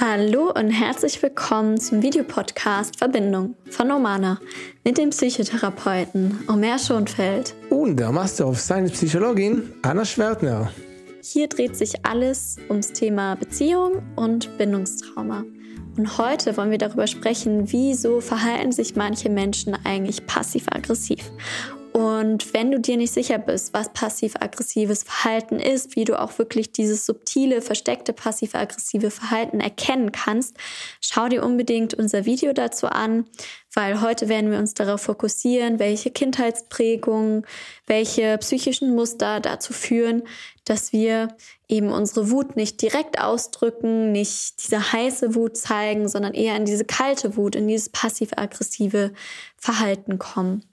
Hallo und herzlich willkommen zum Videopodcast Verbindung von Omana mit dem Psychotherapeuten Omer Schonfeld und der Master of Science Psychologin Anna Schwertner. Hier dreht sich alles ums Thema Beziehung und Bindungstrauma. Und heute wollen wir darüber sprechen, wieso verhalten sich manche Menschen eigentlich passiv-aggressiv und wenn du dir nicht sicher bist, was passiv-aggressives Verhalten ist, wie du auch wirklich dieses subtile, versteckte passiv-aggressive Verhalten erkennen kannst, schau dir unbedingt unser Video dazu an, weil heute werden wir uns darauf fokussieren, welche Kindheitsprägungen, welche psychischen Muster dazu führen, dass wir eben unsere Wut nicht direkt ausdrücken, nicht diese heiße Wut zeigen, sondern eher in diese kalte Wut, in dieses passiv-aggressive Verhalten kommen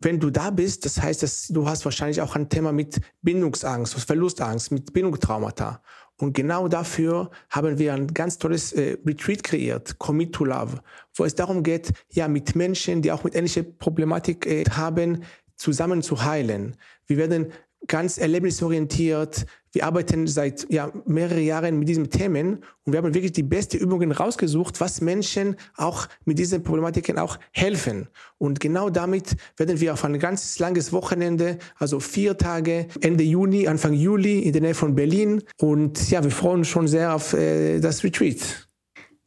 wenn du da bist, das heißt, dass du hast wahrscheinlich auch ein Thema mit Bindungsangst, Verlustangst, mit Bindungstraumata. Und genau dafür haben wir ein ganz tolles äh, Retreat kreiert, Commit to Love, wo es darum geht, ja, mit Menschen, die auch mit ähnlicher Problematik äh, haben, zusammen zu heilen. Wir werden ganz erlebnisorientiert. Wir arbeiten seit ja, mehreren Jahren mit diesen Themen und wir haben wirklich die besten Übungen rausgesucht, was Menschen auch mit diesen Problematiken auch helfen. Und genau damit werden wir auf ein ganz langes Wochenende, also vier Tage, Ende Juni, Anfang Juli in der Nähe von Berlin. Und ja, wir freuen uns schon sehr auf äh, das Retreat.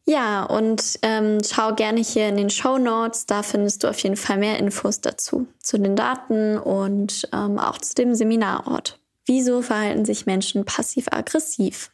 Ja, und ähm, schau gerne hier in den Show Notes, da findest du auf jeden Fall mehr Infos dazu, zu den Daten und ähm, auch zu dem Seminarort. Wieso verhalten sich Menschen passiv-aggressiv?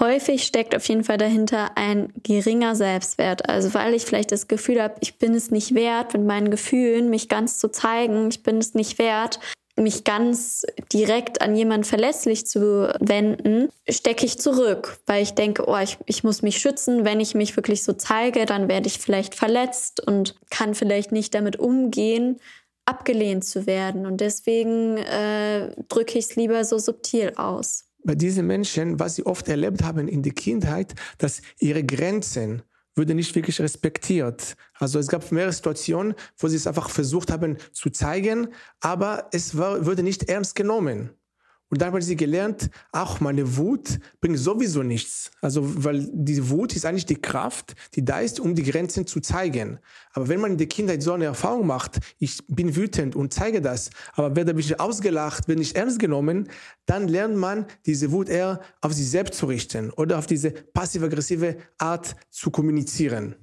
Häufig steckt auf jeden Fall dahinter ein geringer Selbstwert. Also weil ich vielleicht das Gefühl habe, ich bin es nicht wert, mit meinen Gefühlen mich ganz zu zeigen, ich bin es nicht wert, mich ganz direkt an jemanden verlässlich zu wenden, stecke ich zurück, weil ich denke, oh, ich, ich muss mich schützen. Wenn ich mich wirklich so zeige, dann werde ich vielleicht verletzt und kann vielleicht nicht damit umgehen, abgelehnt zu werden. Und deswegen äh, drücke ich es lieber so subtil aus. Bei diesen Menschen, was sie oft erlebt haben in der Kindheit, dass ihre Grenzen würde nicht wirklich respektiert. Also es gab mehrere Situationen, wo sie es einfach versucht haben zu zeigen, aber es war, wurde nicht ernst genommen. Und dann haben sie gelernt, auch meine Wut bringt sowieso nichts. Also, weil die Wut ist eigentlich die Kraft, die da ist, um die Grenzen zu zeigen. Aber wenn man in der Kindheit so eine Erfahrung macht, ich bin wütend und zeige das, aber werde mich ausgelacht, werde nicht ernst genommen, dann lernt man, diese Wut eher auf sich selbst zu richten oder auf diese passiv-aggressive Art zu kommunizieren.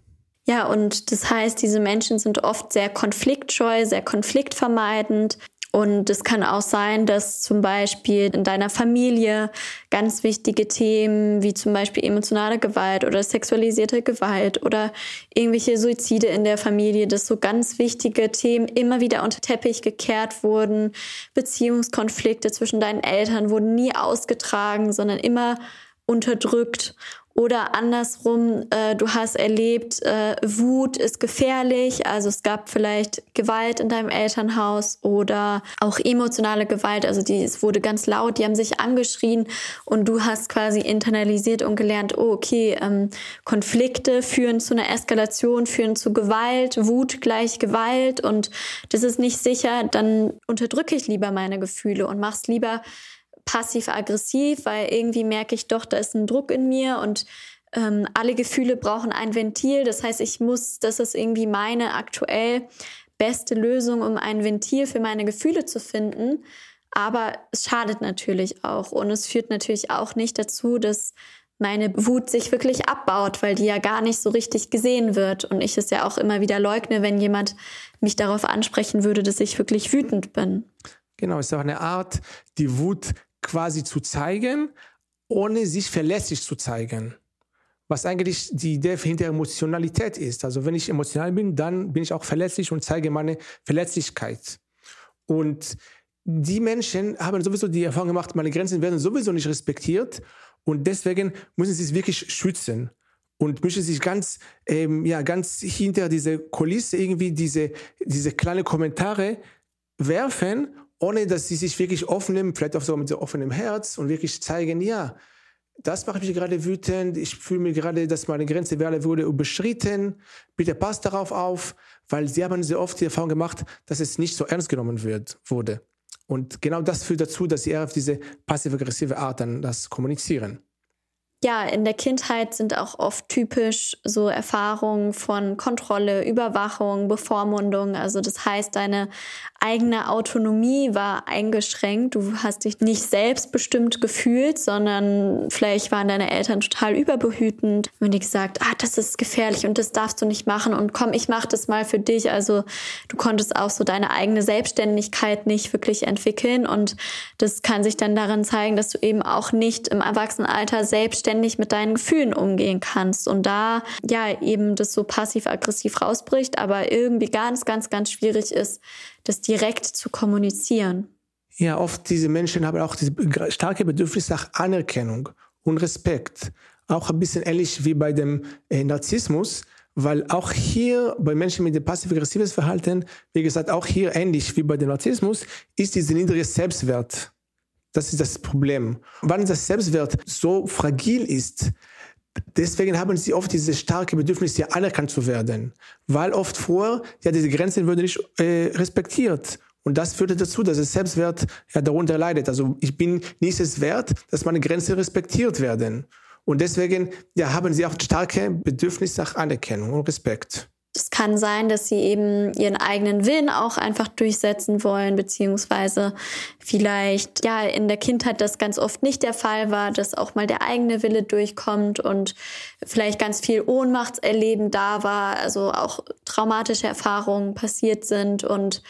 Ja, und das heißt, diese Menschen sind oft sehr konfliktscheu, sehr konfliktvermeidend. Und es kann auch sein, dass zum Beispiel in deiner Familie ganz wichtige Themen wie zum Beispiel emotionale Gewalt oder sexualisierte Gewalt oder irgendwelche Suizide in der Familie, dass so ganz wichtige Themen immer wieder unter Teppich gekehrt wurden. Beziehungskonflikte zwischen deinen Eltern wurden nie ausgetragen, sondern immer unterdrückt. Oder andersrum, äh, du hast erlebt, äh, Wut ist gefährlich, also es gab vielleicht Gewalt in deinem Elternhaus oder auch emotionale Gewalt, also die, es wurde ganz laut, die haben sich angeschrien und du hast quasi internalisiert und gelernt, oh, okay, ähm, Konflikte führen zu einer Eskalation, führen zu Gewalt, Wut gleich Gewalt. Und das ist nicht sicher, dann unterdrücke ich lieber meine Gefühle und mach's lieber passiv-aggressiv, weil irgendwie merke ich doch, da ist ein Druck in mir und ähm, alle Gefühle brauchen ein Ventil. Das heißt, ich muss, das ist irgendwie meine aktuell beste Lösung, um ein Ventil für meine Gefühle zu finden. Aber es schadet natürlich auch und es führt natürlich auch nicht dazu, dass meine Wut sich wirklich abbaut, weil die ja gar nicht so richtig gesehen wird und ich es ja auch immer wieder leugne, wenn jemand mich darauf ansprechen würde, dass ich wirklich wütend bin. Genau, es ist auch eine Art, die Wut quasi zu zeigen, ohne sich verlässlich zu zeigen. Was eigentlich die Idee hinter Emotionalität ist. Also wenn ich emotional bin, dann bin ich auch verletzlich und zeige meine Verletzlichkeit. Und die Menschen haben sowieso die Erfahrung gemacht, meine Grenzen werden sowieso nicht respektiert und deswegen müssen sie es wirklich schützen und müssen sich ganz, ähm, ja, ganz hinter diese Kulisse irgendwie diese, diese kleine Kommentare werfen ohne dass sie sich wirklich offen nehmen, vielleicht auch so mit so offenem Herz und wirklich zeigen, ja, das macht mich gerade wütend, ich fühle mich gerade, dass meine Grenze wurde überschritten, bitte passt darauf auf, weil sie haben sehr oft die Erfahrung gemacht, dass es nicht so ernst genommen wird, wurde. Und genau das führt dazu, dass sie eher auf diese passiv-aggressive Art dann das kommunizieren. Ja, in der Kindheit sind auch oft typisch so Erfahrungen von Kontrolle, Überwachung, Bevormundung. Also das heißt, deine eigene Autonomie war eingeschränkt. Du hast dich nicht selbstbestimmt gefühlt, sondern vielleicht waren deine Eltern total überbehütend. Und die gesagt, ah, das ist gefährlich und das darfst du nicht machen und komm, ich mach das mal für dich. Also du konntest auch so deine eigene Selbstständigkeit nicht wirklich entwickeln und das kann sich dann darin zeigen, dass du eben auch nicht im Erwachsenenalter selbstständig mit deinen Gefühlen umgehen kannst und da ja eben das so passiv-aggressiv rausbricht, aber irgendwie ganz, ganz, ganz schwierig ist, das direkt zu kommunizieren. Ja, oft diese Menschen haben auch diese starke Bedürfnis nach Anerkennung und Respekt. Auch ein bisschen ähnlich wie bei dem äh, Narzissmus, weil auch hier bei Menschen mit dem passiv-aggressives Verhalten, wie gesagt, auch hier ähnlich wie bei dem Narzissmus, ist dieser niedrige Selbstwert. Das ist das Problem. Wann das Selbstwert so fragil ist, deswegen haben sie oft diese starke Bedürfnis, ja anerkannt zu werden, weil oft vor, ja diese Grenzen würden nicht äh, respektiert. Und das führte dazu, dass das Selbstwert ja darunter leidet. Also ich bin nicht es wert, dass meine Grenzen respektiert werden. Und deswegen ja, haben sie auch starke Bedürfnis nach Anerkennung und Respekt. Es kann sein, dass sie eben ihren eigenen Willen auch einfach durchsetzen wollen, beziehungsweise vielleicht ja in der Kindheit das ganz oft nicht der Fall war, dass auch mal der eigene Wille durchkommt und vielleicht ganz viel Ohnmachtserleben da war, also auch traumatische Erfahrungen passiert sind und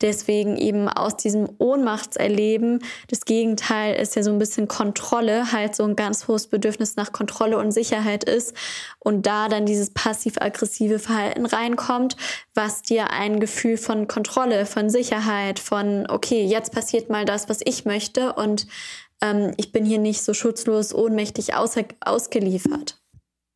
deswegen eben aus diesem Ohnmachtserleben das Gegenteil ist ja so ein bisschen Kontrolle, halt so ein ganz hohes Bedürfnis nach Kontrolle und Sicherheit ist und da dann dieses passiv-aggressive Verhalten reinkommt, was dir ein Gefühl von Kontrolle, von Sicherheit, von, okay, jetzt passiert mal das, was ich möchte und ähm, ich bin hier nicht so schutzlos, ohnmächtig aus ausgeliefert.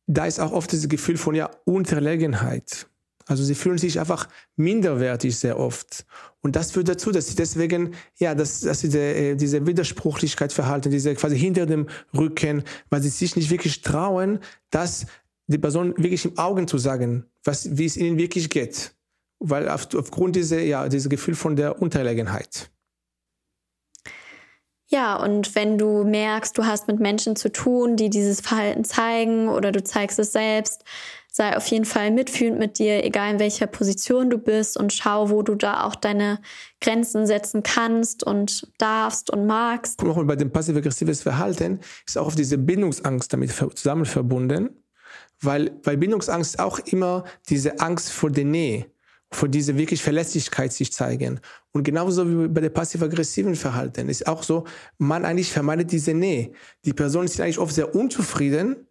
Da ist auch oft dieses Gefühl von ja Unterlegenheit. Also sie fühlen sich einfach minderwertig sehr oft. Und das führt dazu, dass sie deswegen, ja, dass, dass sie diese, äh, diese Widersprüchlichkeit verhalten, diese quasi hinter dem Rücken, weil sie sich nicht wirklich trauen, dass die Person wirklich im Augen zu sagen, was, wie es ihnen wirklich geht. Weil auf, aufgrund dieser, ja, dieses Gefühl von der Unterlegenheit. Ja, und wenn du merkst, du hast mit Menschen zu tun, die dieses Verhalten zeigen oder du zeigst es selbst, sei auf jeden Fall mitfühlend mit dir, egal in welcher Position du bist und schau, wo du da auch deine Grenzen setzen kannst und darfst und magst. Guck mal, bei dem passiv-aggressives Verhalten ist auch diese Bindungsangst damit zusammen verbunden. Weil, weil Bindungsangst auch immer diese Angst vor der Nähe, vor dieser wirklich Verlässlichkeit sich zeigen. Und genauso wie bei der passiv-aggressiven Verhalten ist auch so, man eigentlich vermeidet diese Nähe. Die Personen sind eigentlich oft sehr unzufrieden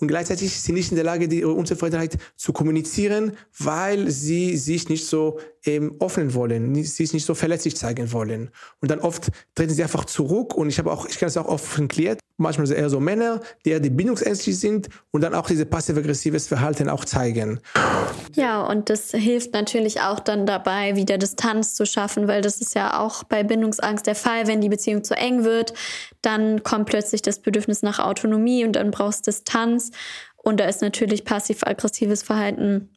und gleichzeitig sind sie nicht in der Lage, die Unzufriedenheit zu kommunizieren, weil sie sich nicht so ähm, öffnen wollen, sich nicht so verletzlich zeigen wollen. Und dann oft treten sie einfach zurück und ich habe auch, ich kann es auch oft erklärt, manchmal eher so Männer, die eher die bindungsängstlich sind und dann auch diese passiv-aggressives Verhalten auch zeigen. Ja, und das hilft natürlich auch dann dabei, wieder Distanz zu schaffen, weil das ist ja auch bei Bindungsangst der Fall, wenn die Beziehung zu eng wird, dann kommt plötzlich das Bedürfnis nach Autonomie und dann brauchst Distanz. Und da ist natürlich passiv-aggressives Verhalten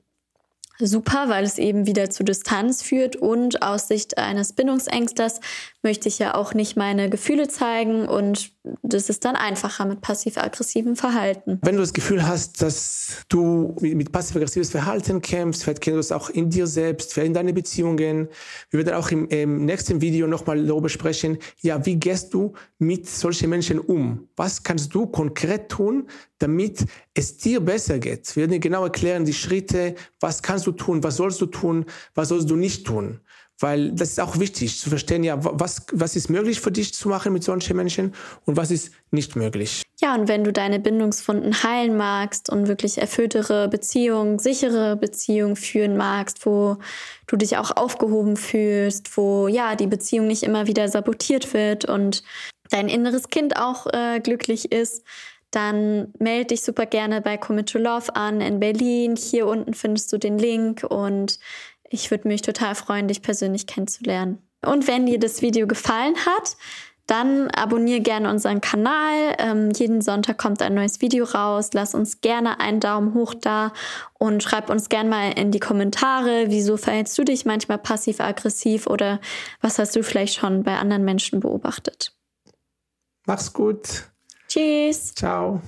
super, weil es eben wieder zu Distanz führt und aus Sicht eines Bindungsängstlers möchte ich ja auch nicht meine Gefühle zeigen und das ist dann einfacher mit passiv-aggressivem Verhalten. Wenn du das Gefühl hast, dass du mit passiv-aggressives Verhalten kämpfst, vielleicht kennst du es auch in dir selbst, vielleicht in deinen Beziehungen. Wir werden auch im, im nächsten Video nochmal darüber sprechen, ja, wie gehst du mit solchen Menschen um? Was kannst du konkret tun, damit es dir besser geht? Wir werden dir genau erklären, die Schritte, was kannst du tun, was sollst du tun, was sollst du nicht tun. Weil das ist auch wichtig zu verstehen, ja, was, was ist möglich für dich zu machen mit solchen Menschen und was ist nicht möglich. Ja, und wenn du deine Bindungsfunden heilen magst und wirklich erfülltere Beziehungen, sichere Beziehungen führen magst, wo du dich auch aufgehoben fühlst, wo ja die Beziehung nicht immer wieder sabotiert wird und dein inneres Kind auch äh, glücklich ist, dann melde dich super gerne bei Commit to Love an in Berlin. Hier unten findest du den Link und ich würde mich total freuen, dich persönlich kennenzulernen. Und wenn dir das Video gefallen hat, dann abonniere gerne unseren Kanal. Ähm, jeden Sonntag kommt ein neues Video raus. Lass uns gerne einen Daumen hoch da und schreib uns gerne mal in die Kommentare, wieso verhältst du dich manchmal passiv-aggressiv oder was hast du vielleicht schon bei anderen Menschen beobachtet. Mach's gut. Tschüss. Ciao.